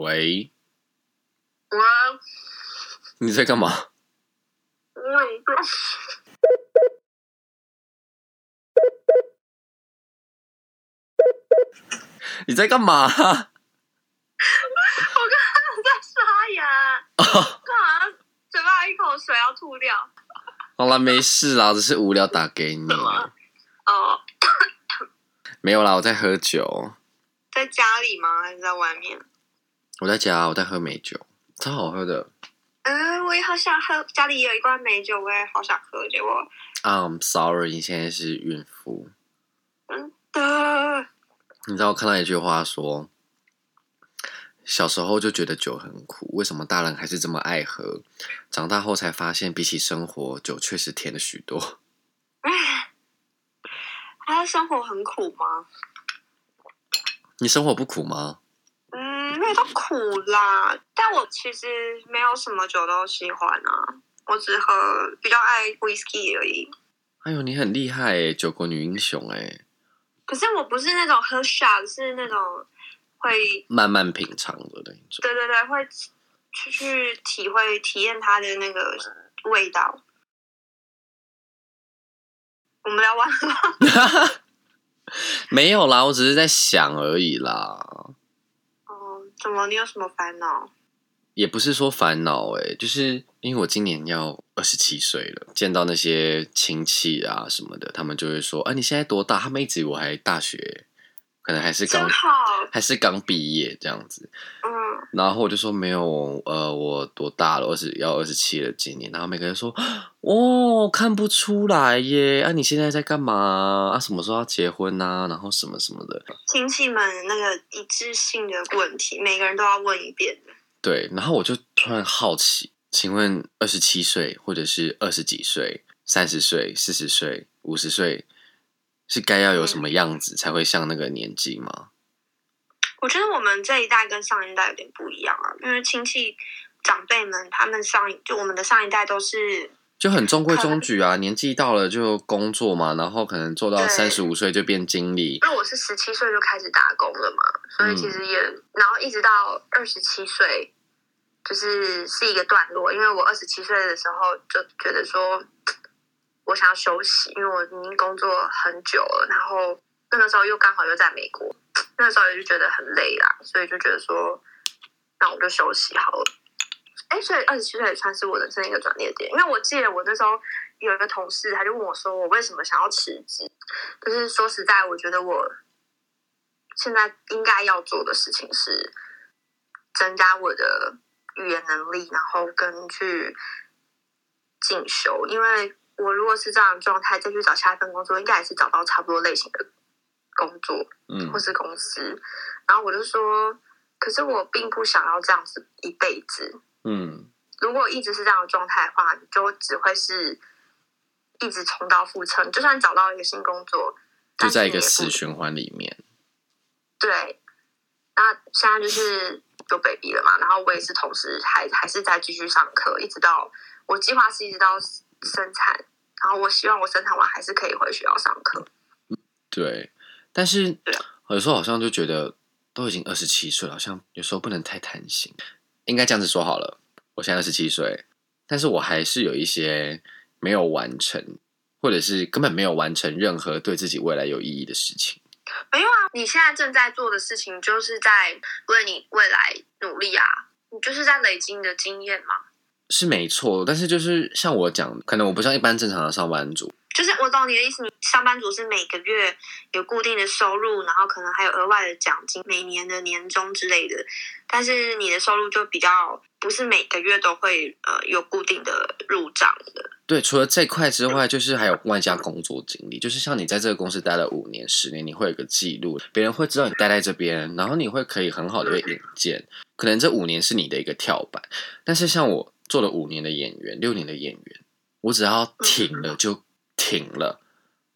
喂，喂你在干嘛？我一个你在干嘛？我刚刚在刷牙，干嘛？嘴巴一口水要吐掉。好了，没事啦，只是无聊打给你。么哦，没有啦，我在喝酒。在家里吗？还是在外面？我在家，我在喝美酒，超好喝的。嗯，我也好想喝，家里有一罐美酒，我也好想喝，结果 I'm sorry，你现在是孕妇。真的，你知道我看到一句话说，小时候就觉得酒很苦，为什么大人还是这么爱喝？长大后才发现，比起生活，酒确实甜了许多。唉，他的生活很苦吗？你生活不苦吗？嗯，没有到苦啦，但我其实没有什么酒都喜欢啊，我只喝比较爱 whisky 而已。哎呦，你很厉害哎，酒国女英雄哎，可是我不是那种喝 shot，是那种会，慢慢品尝的那种。对对对，会去去体会体验它的那个味道。我们聊完了吗？没有啦，我只是在想而已啦，哦，怎么？你有什么烦恼？也不是说烦恼诶，就是因为我今年要二十七岁了，见到那些亲戚啊什么的，他们就会说：“啊，你现在多大？”他们一直以为我还大学，可能还是刚还是刚毕业这样子。嗯，然后我就说没有，呃，我多大了？二十要二十七了，今年。然后每个人说，哦，看不出来耶。啊，你现在在干嘛？啊，什么时候要结婚呐、然后什么什么的。亲戚们那个一致性的问题，每个人都要问一遍的。对，然后我就突然好奇，请问二十七岁，或者是二十几岁、三十岁、四十岁、五十岁，是该要有什么样子才会像那个年纪吗？我觉得我们这一代跟上一代有点不一样啊，因为亲戚长辈们他们上一就我们的上一代都是就很中规中矩啊，年纪到了就工作嘛，然后可能做到对三十五岁就变经理，因为我是十七岁就开始打工了嘛，所以其实也，然后一直到二十七岁，就是是一个段落。因为我二十七岁的时候就觉得说，我想要休息，因为我已经工作很久了，然后那个时候又刚好又在美国，那个时候也就觉得很累啦，所以就觉得说，那我就休息好了。哎，所以二十七岁也算是我人生一个转捩点，因为我记得我那时候有一个同事，他就问我说，我为什么想要辞职？就是说实在，我觉得我现在应该要做的事情是增加我的语言能力，然后跟去进修。因为我如果是这样的状态再去找下一份工作，应该也是找到差不多类型的工作嗯或是公司。然后我就说，可是我并不想要这样子一辈子。嗯，如果一直是这样的状态的话，你就只会是一直重蹈覆辙。你就算找到一个新工作，就在一个死循环里面。对，那现在就是有 baby 了嘛，然后我也是同时还还是在继续上课，一直到我计划是一直到生产，然后我希望我生产完还是可以回学校上课。对，但是有时候好像就觉得都已经二十七岁了，好像有时候不能太贪心。应该这样子说好了，我现在二十七岁，但是我还是有一些没有完成，或者是根本没有完成任何对自己未来有意义的事情。没有啊，你现在正在做的事情就是在为你未来努力啊，你就是在累积你的经验嘛。是没错，但是就是像我讲，可能我不像一般正常的上班族，就是我懂你的意思，你上班族是每个月有固定的收入，然后可能还有额外的奖金，每年的年终之类的。但是你的收入就比较不是每个月都会呃有固定的入账的。对，除了这块之外，就是还有外加工作经历，就是像你在这个公司待了五年、十年，你会有个记录，别人会知道你待在这边，然后你会可以很好的被引荐。可能这五年是你的一个跳板，但是像我做了五年的演员、六年的演员，我只要停了就停了，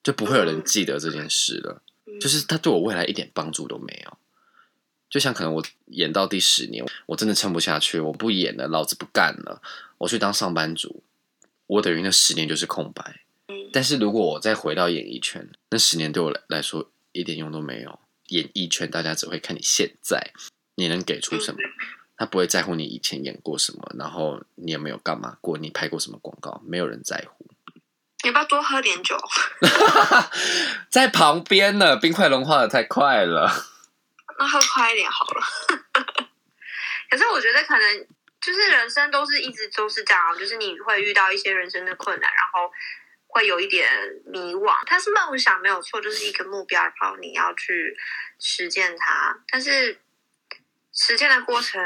就不会有人记得这件事了。嗯就是他对我未来一点帮助都没有。就像可能我演到第十年，我真的撑不下去，我不演了，老子不干了，我去当上班族，我等于那十年就是空白。嗯但是如果我再回到演艺圈，那十年对我来来说一点用都没有。演艺圈大家只会看你现在，你能给出什么？他不会在乎你以前演过什么，然后你有没有干嘛过，你拍过什么广告，没有人在乎。你要不要多喝点酒？在旁边呢，冰块融化的太快了。那喝快一点好了。可是我觉得可能就是人生都是一直都是这样，就是你会遇到一些人生的困难，然后会有一点迷惘。它是梦想没有错，就是一个目标，然后你要去实践它。但是实践的过程，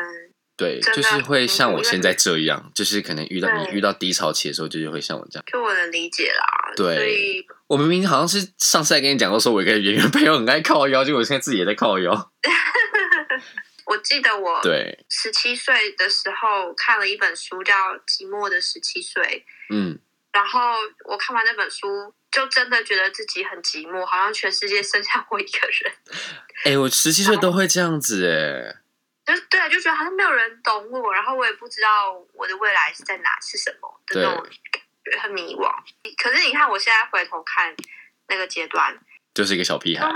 对，就是会像我现在这样，就是可能遇到你遇到低潮期的时候，就是会像我这样。就我能理解啦。对我明明好像是上次还跟你讲过，说我一个演员朋友很爱靠腰，结果我现在自己也在靠腰。我记得我对，十七岁的时候看了一本书，叫《寂寞的十七岁》。嗯，然后我看完那本书，就真的觉得自己很寂寞，好像全世界剩下我一个人。哎、我十七岁都会这样子哎。就对啊，就觉得好像没有人懂我，然后我也不知道我的未来是在哪，是什么的那种感觉，很迷惘。可是你看，我现在回头看那个阶段，就是一个小屁孩。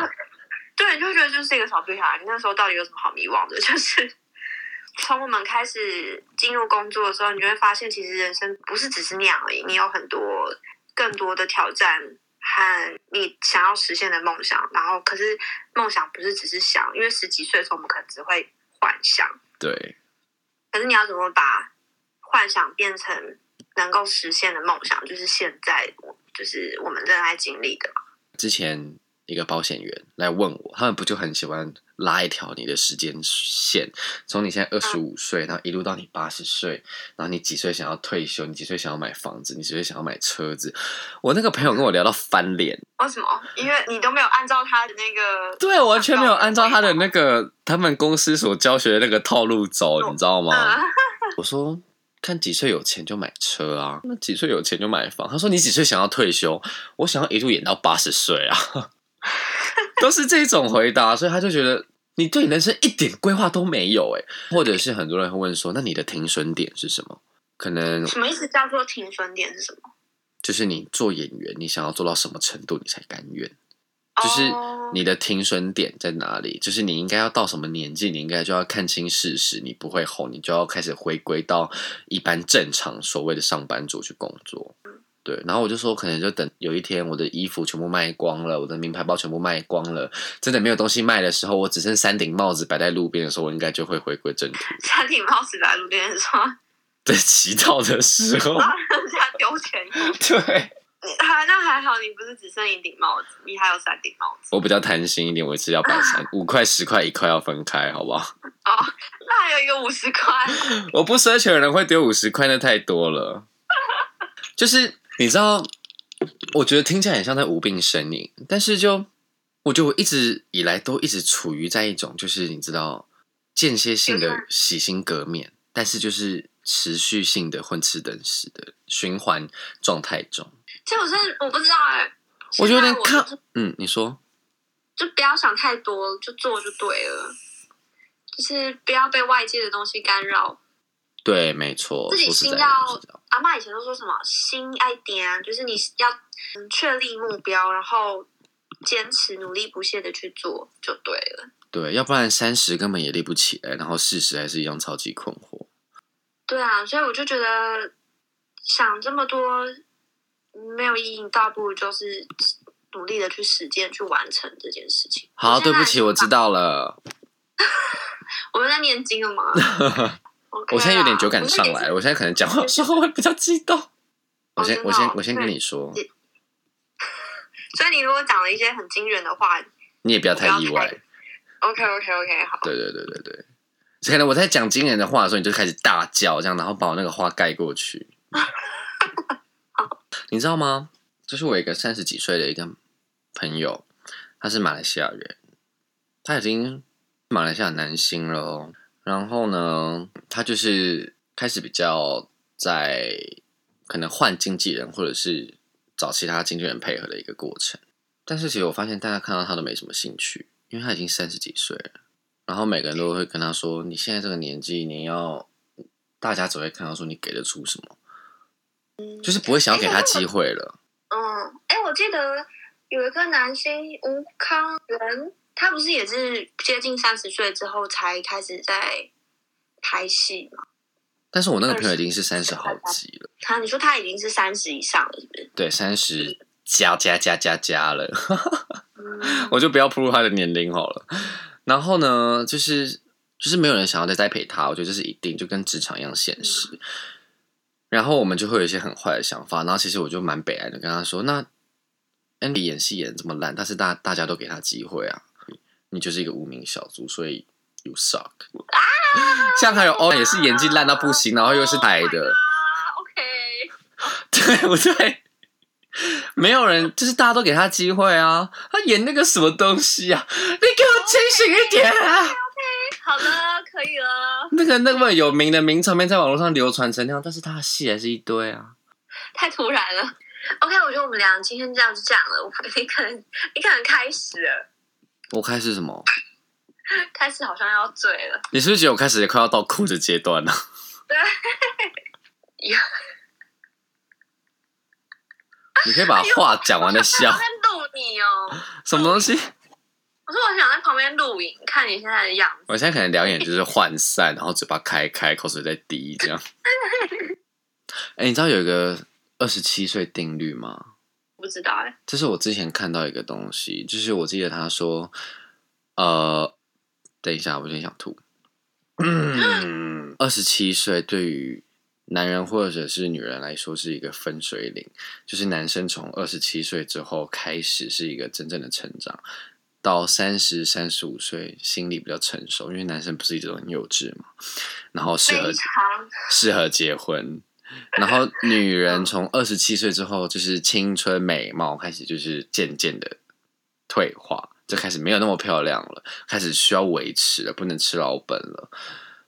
对，你就觉得就是一个小屁孩。你那时候到底有什么好迷惘的？就是从我们开始进入工作的时候，你就会发现，其实人生不是只是那样而已，你有很多更多的挑战和你想要实现的梦想。然后，可是梦想不是只是想，因为十几岁的时候我们可能只会幻想，对，可是你要怎么把幻想变成能够实现的梦想？就是现在我就是我们正在经历的。之前一个保险员来问我，他们不就很喜欢拉一条你的时间线，从你现在二十五岁，然后一路到你八十岁，然后你几岁想要退休，你几岁想要买房子，你几岁想要买车子。我那个朋友跟我聊到翻脸，为什么？因为你都没有按照他的那个 对，我完全没有按照他的那个他们公司所教学的那个套路走，你知道吗？嗯 我说看几岁有钱就买车啊，那几岁有钱就买房。他说你几岁想要退休？我想要一路演到八十岁啊，都是这种回答，所以他就觉得你对人生一点规划都没有哎，或者是很多人会问说，那你的停损点是什么？可能什么意思？叫做停损点是什么？就是你做演员，你想要做到什么程度你才甘愿？就是哦你的停损点在哪里？就是你应该要到什么年纪，你应该就要看清事实，你不会红，你就要开始回归到一般正常所谓的上班族去工作。对，然后我就说，可能就等有一天我的衣服全部卖光了，我的名牌包全部卖光了，真的没有东西卖的时候，我只剩三顶帽子摆在路边的时候，我应该就会回归正途。三顶帽子摆路边的时候，在乞讨的时候，让人家丢钱。对那还好，你不是只剩一顶帽子，你还有三顶帽子我比较贪心一点，我一次要摆三五块、十块、一块要分开，好不好？哦。那还有一个五十块，我不奢求有人会丢五十块，那太多了。就是你知道，我觉得听起来很像在无病呻吟，但是就我觉得我一直以来都一直处于在一种就是你知道间歇性的洗心革面，但是就是持续性的混吃等死的循环状态中。其实我真的我不知道哎、我觉得有点看我，嗯，你说就不要想太多，就做就对了，就是不要被外界的东西干扰。对，没错，自己心要阿妈以前都说什么心爱点，就是你要嗯确立目标，然后坚持努力不懈的去做就对了。对，要不然三十根本也立不起来，然后四十还是一样超级困惑。对啊，所以我就觉得想这么多没有意义，倒不如就是努力的去实践，去完成这件事情。好，对不起，我知道了。我们在念经了吗？我现在有点酒感上我来了，我现在可能讲话的时候会比较激动。我先，我先，哦我先跟你说，所以你如果讲了一些很惊人的话你也不要太意外。，OK OK OK，好，对对对对对，可能我在讲惊人的话的时候，你就开始大叫，这样，然后把我那个话盖过去。你知道吗？就是我一个三十几岁的一个朋友，他是马来西亚人，他已经马来西亚男星了哦。然后呢，他就是开始比较在可能换经纪人，或者是找其他经纪人配合的一个过程。但是其实我发现大家看到他都没什么兴趣，因为他已经三十几岁了。然后每个人都会跟他说：“你现在这个年纪，你要大家只会看到说你给得出什么，就是不会想要给他机会了。嗯，哎，我记得有一个男星吴康仁，他不是也是接近三十岁之后才开始在拍戏吗？但是我那个朋友已经是三十好几了，他你说他已经是三十以上了，是不是？对，三十加加加加加了，嗯 我就不要暴露他的年龄好了。然后呢，就是就是没有人想要再栽培他，我觉得这是一定，就跟职场一样现实。然后我们就会有一些很坏的想法，然后其实我就蛮悲哀的，跟他说：“那 Andy 演戏演得这么烂，但是大大家都给他机会啊，你就是一个无名小卒，所以 you suck。”像还有欧也是演技烂到不行，然后又是台的，啊，OK，对不对？没有人，就是大家都给他机会啊，他演那个什么东西啊？你给我清醒一点啊！好了，可以了，那个那么有名的名场面在网络上流传成那样，但是他的戏还是一堆啊。太突然了。OK，我觉得我们俩今天这样就这样了。我你可能你可能开始了，我开始什么？开始好像要醉了。你是不是觉得我开始也快要到哭的阶段了？对，你可以把话讲完再 笑我。在录你哦。什么东西？我说我想在旁边录影，看你现在的样子。我现在可能两眼就是涣散，然后嘴巴开开，口水在滴，这样。哎、你知道有一个二十七岁定律吗？不知道哎、这是我之前看到一个东西，就是我记得他说，呃，等一下，我有点想吐。嗯，二十七岁对于男人或者是女人来说是一个分水岭，就是男生从二十七岁之后开始是一个真正的成长，到三十三十五岁心理比较成熟，因为男生不是一直都很幼稚嘛，然后适合适合结婚。然后女人从二十七岁之后，就是青春美貌开始就是渐渐的退化，就开始没有那么漂亮了，开始需要维持了，不能吃老本了。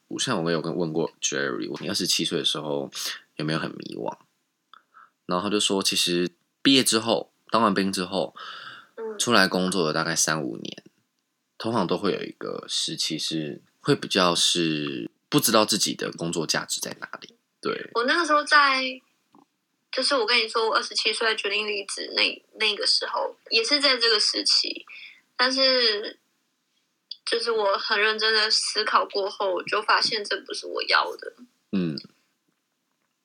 我像我有跟问过 Jerry，你二十七岁的时候有没有很迷惘？然后他就说，其实毕业之后，当完兵之后，嗯出来工作了大概三五年，通常都会有一个时期是会比较是不知道自己的工作价值在哪里。对，我那个时候在，就是我跟你说，我二十七岁决定离职那那个时候，也是在这个时期，但是就是我很认真的思考过后，我就发现这不是我要的，嗯，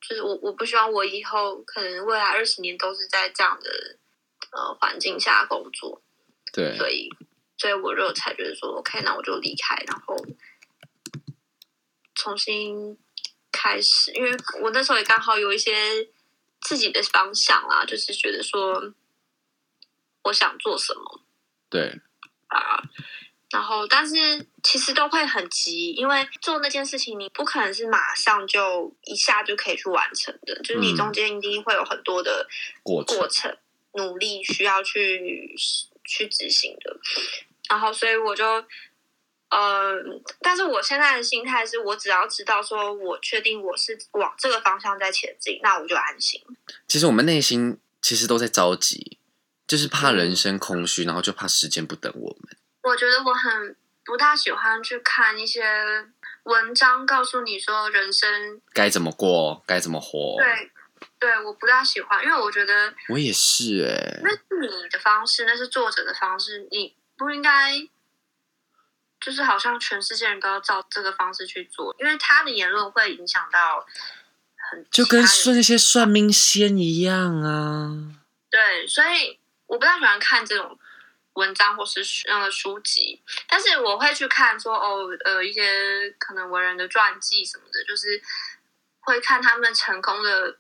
就是我我不希望我以后可能未来二十年都是在这样的呃环境下工作，对，所以所以我就才觉得说，OK，那我就离开，然后重新开始，因为我那时候也刚好有一些自己的方向啊，就是觉得说我想做什么对，啊。然后，但是其实都会很急，因为做那件事情，你不可能是马上就一下就可以去完成的，就是你嗯中间一定会有很多的过程过程努力需要去去执行的。然后，所以我就，呃，但是我现在的心态是我只要知道说我确定我是往这个方向在前进，那我就安心。其实我们内心其实都在着急，就是怕人生空虚，然后就怕时间不等我们。我觉得我很不大喜欢去看一些文章，告诉你说人生该怎么过，该怎么活。对对，我不大喜欢，因为我觉得我也是哎、那是你的方式，那是作者的方式，你不应该就是好像全世界人都要照这个方式去做，因为他的言论会影响到很就跟其他人说那些算命仙一样啊。对，所以我不太喜欢看这种文章或是书呃书籍，但是我会去看说哦呃一些可能文人的传记什么的，就是会看他们成功的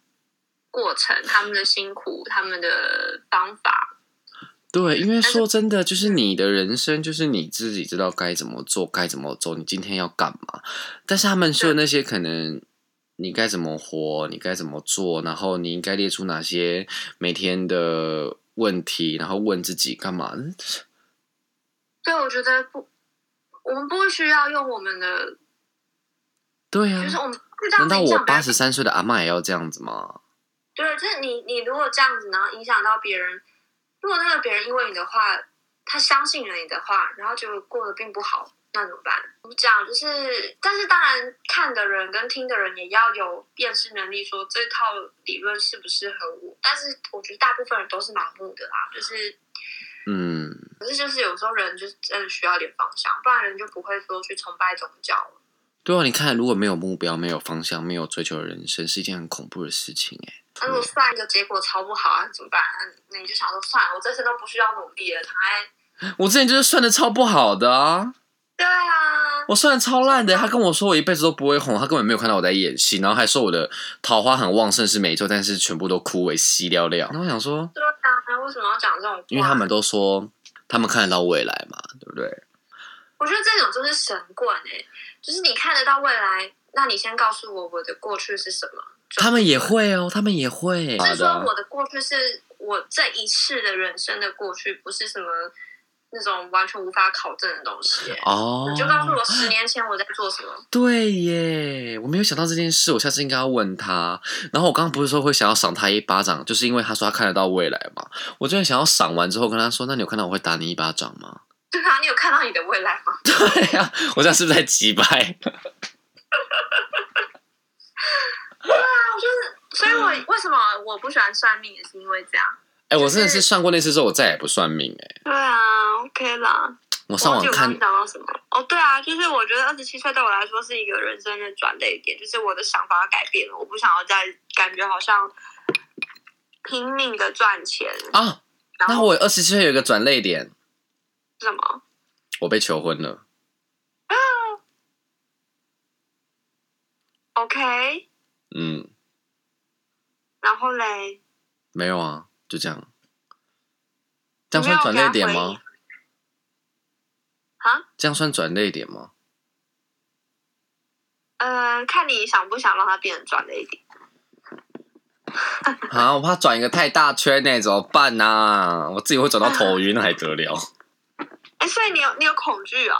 过程、他们的辛苦、他们的方法。对，因为说真的，就是你的人生，就是你自己知道该怎么做，该怎么做，你今天要干嘛。但是他们说的那些，可能你该怎么活，你该怎么做，然后你应该列出哪些每天的问题，然后问自己干嘛。嗯对，我觉得不，我们不需要用我们的，对啊就是，我们难道我八十三岁的阿嬷也要这样子吗？对，就是你，你如果这样子，然后影响到别人，如果那个别人因为你的话，他相信了你的话，然后就过得并不好，那怎么办？我讲就是，但是当然看的人跟听的人也要有辨识能力，说这套理论适不适合我。但是我觉得大部分人都是盲目的啦，就是嗯，可是就是有时候人就是真的需要点方向，不然人就不会说去崇拜宗教了。对啊，你看，如果没有目标、没有方向、没有追求的人生，是一件很恐怖的事情哎。那如果算一个结果超不好啊，怎么办？那你就想说，算了，我这次都不需要努力了，躺在 我之前就是算的超不好的啊，对啊，我算的超烂的。他跟我说我一辈子都不会红，他根本没有看到我在演戏，然后还说我的桃花很旺盛是没错，但是全部都枯萎稀寥寥。然后我想说，对啊，为什么要讲这种？因为他们都说他们看得到未来嘛，对不对？我觉得这种就是神棍哎、就是你看得到未来，那你先告诉我我的过去是什么。他们也会哦，他们也会。是说，我的过去是我这一世的人生的过去，不是什么那种完全无法考证的东西、欸。哦，你就告诉我十年前我在做什么。对耶，我没有想到这件事，我下次应该要问他。然后我刚刚不是说会想要赏他一巴掌，就是因为他说他看得到未来嘛。我真的想要赏完之后跟他说：“那你有看到我会打你一巴掌吗对啊，你有看到你的未来吗？？” 对啊、我这样是不是在击败？啊，我就是，所以我为什么我不喜欢算命，也是因为这样。哎、我真的是算过那次之后，我再也不算命哎、对啊，OK 啦。我上网看讲到什么？哦，对啊，就是我觉得二十七岁对我来说是一个人生的转捩点，就是我的想法改变了，我不想要再感觉好像拼命的赚钱，啊，然后那我二十七岁有一个转捩点，什么？我被求婚了。OK，嗯，然后嘞，没有啊，就这样。这样算转泪点吗？啊，这样算转泪点吗？呃，看你想不想让它变成转泪点。啊，我怕转一个太大圈呢，怎么办呢、我自己会转到头晕，那还得了？哎，所以你有你有恐惧哦？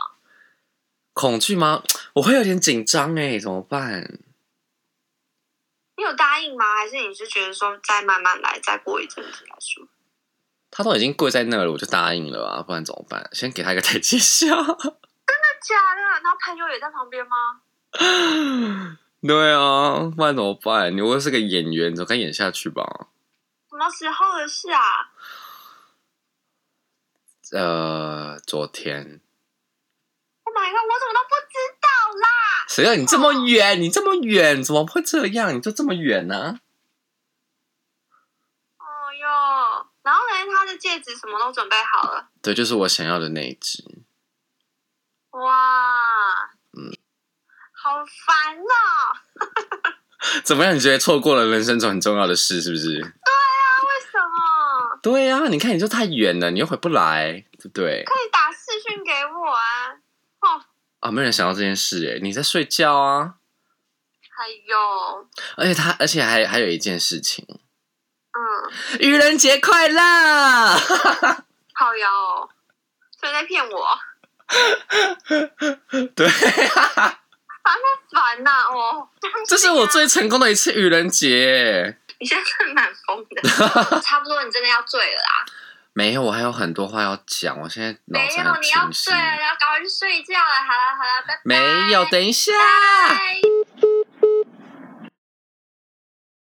恐惧吗？我会有点紧张哎，怎么办？你有答应吗？还是你是觉得说再慢慢来，再过一阵子再说？他都已经跪在那了，我就答应了啊，不然怎么办？先给他一个台阶下。真的假的？然后朋友也在旁边吗？对啊，不然怎么办？你又是个演员，总该演下去吧？什么时候的事啊？呃，昨天 Oh my god！我怎么都不知道啦！谁让你这么远？你这么远，怎么会这样？你就这么远呢、哦哟，然后呢，他的戒指什么都准备好了。对，就是我想要的那一只。哇，嗯，好烦哦！怎么样？你觉得错过了人生中很重要的事，是不是？对啊为什么？对啊、你看你就太远了，你又回不来，对不对？可以打视讯给我啊！哦，啊，没有人想到这件事哎，你在睡觉啊。还有，而且他，而且还还有一件事情，嗯，愚人节快乐！好哟，哦所以在骗我，对、烦不烦呐、哦，这是我最成功的一次愚人节。你现在蛮疯的，差不多你真的要醉了啦。没有，我还有很多话要讲，我现在脑没有，子很你要清醒睡。了，你要赶快去睡觉了。好了好了，拜拜。没有，等一下。拜。